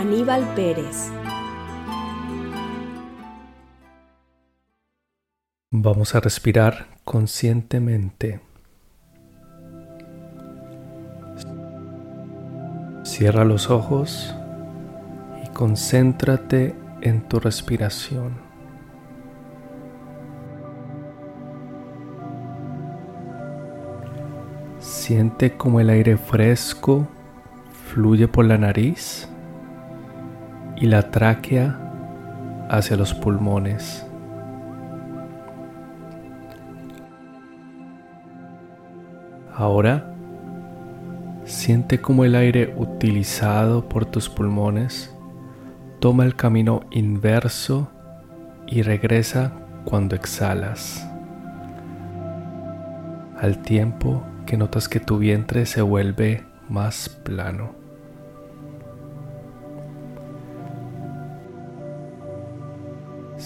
Aníbal Pérez. Vamos a respirar conscientemente. Cierra los ojos y concéntrate en tu respiración. Siente como el aire fresco fluye por la nariz y la tráquea hacia los pulmones. Ahora siente como el aire utilizado por tus pulmones toma el camino inverso y regresa cuando exhalas. Al tiempo que notas que tu vientre se vuelve más plano.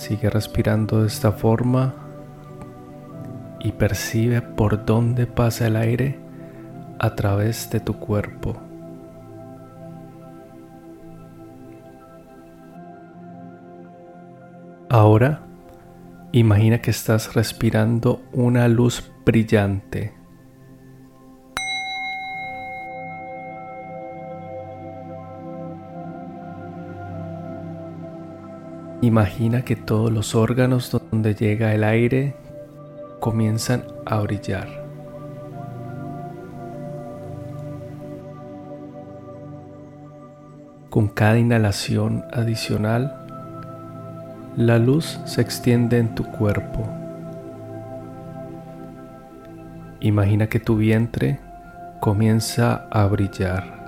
Sigue respirando de esta forma y percibe por dónde pasa el aire a través de tu cuerpo. Ahora imagina que estás respirando una luz brillante Imagina que todos los órganos donde llega el aire comienzan a brillar. Con cada inhalación adicional, la luz se extiende en tu cuerpo. Imagina que tu vientre comienza a brillar.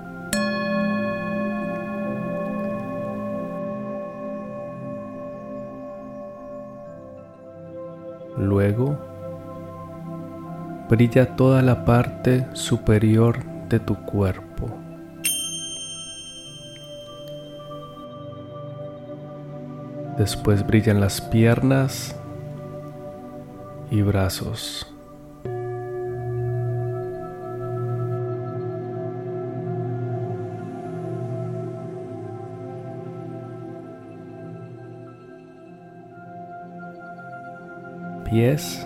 Luego, brilla toda la parte superior de tu cuerpo. Después brillan las piernas y brazos. Pies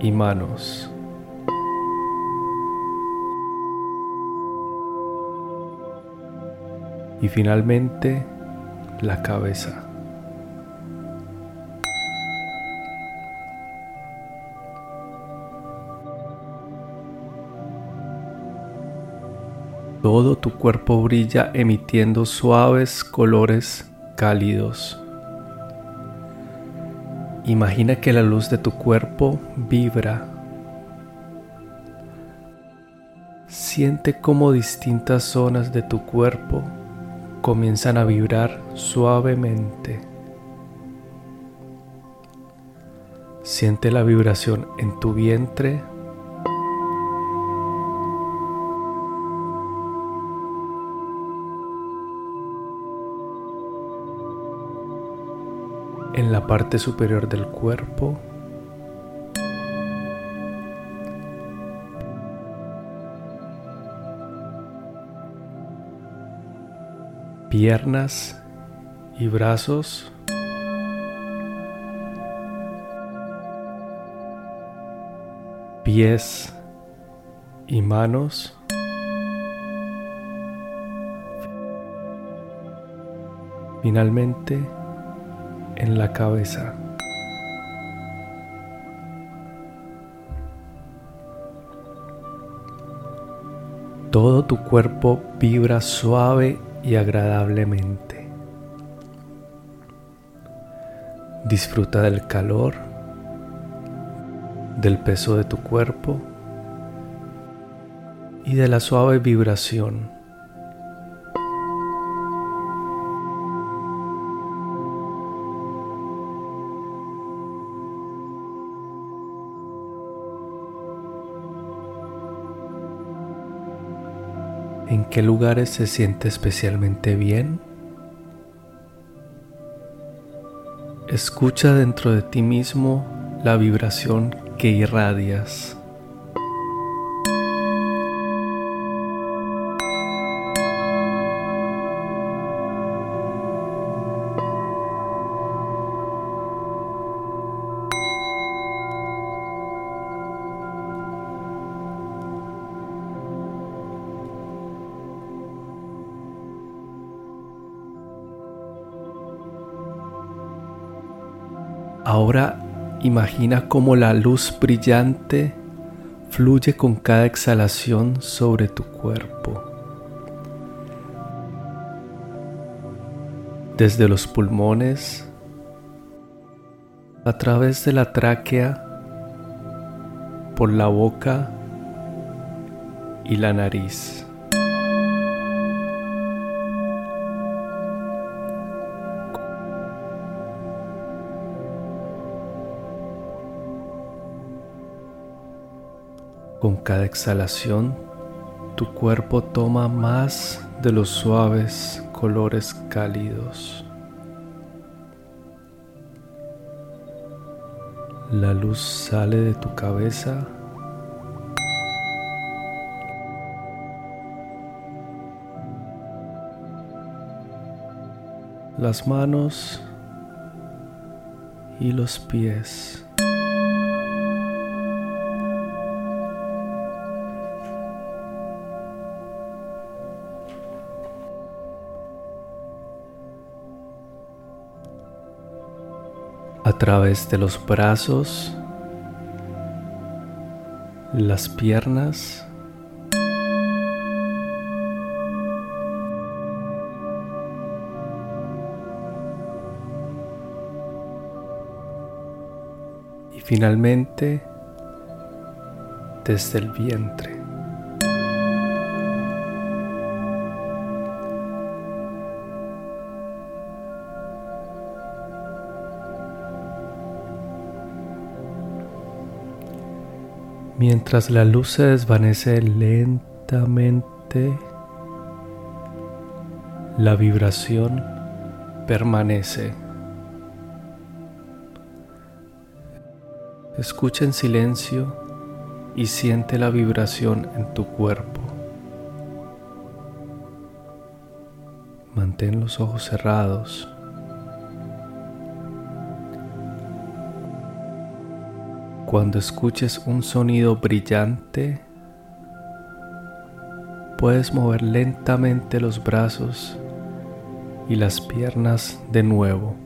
y manos. Y finalmente la cabeza. Todo tu cuerpo brilla emitiendo suaves colores cálidos. Imagina que la luz de tu cuerpo vibra. Siente cómo distintas zonas de tu cuerpo comienzan a vibrar suavemente. Siente la vibración en tu vientre parte superior del cuerpo. Piernas y brazos. Pies y manos. Finalmente, en la cabeza. Todo tu cuerpo vibra suave y agradablemente. Disfruta del calor, del peso de tu cuerpo y de la suave vibración. ¿En qué lugares se siente especialmente bien? Escucha dentro de ti mismo la vibración que irradias. Ahora imagina cómo la luz brillante fluye con cada exhalación sobre tu cuerpo. Desde los pulmones, a través de la tráquea, por la boca y la nariz. Con cada exhalación, tu cuerpo toma más de los suaves colores cálidos. La luz sale de tu cabeza las manos y los pies. A través de los brazos, las piernas, y finalmente desde el vientre. Mientras la luz se desvanece lentamente, la vibración permanece. Escucha en silencio y siente la vibración en tu cuerpo. Mantén los ojos cerrados. Cuando escuches un sonido brillante, puedes mover lentamente los brazos y las piernas de nuevo,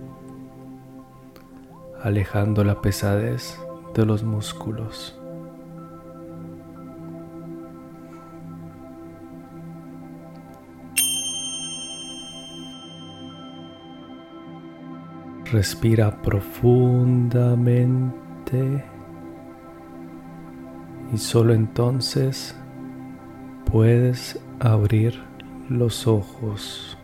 alejando la pesadez de los músculos. Respira profundamente y solo entonces puedes abrir los ojos.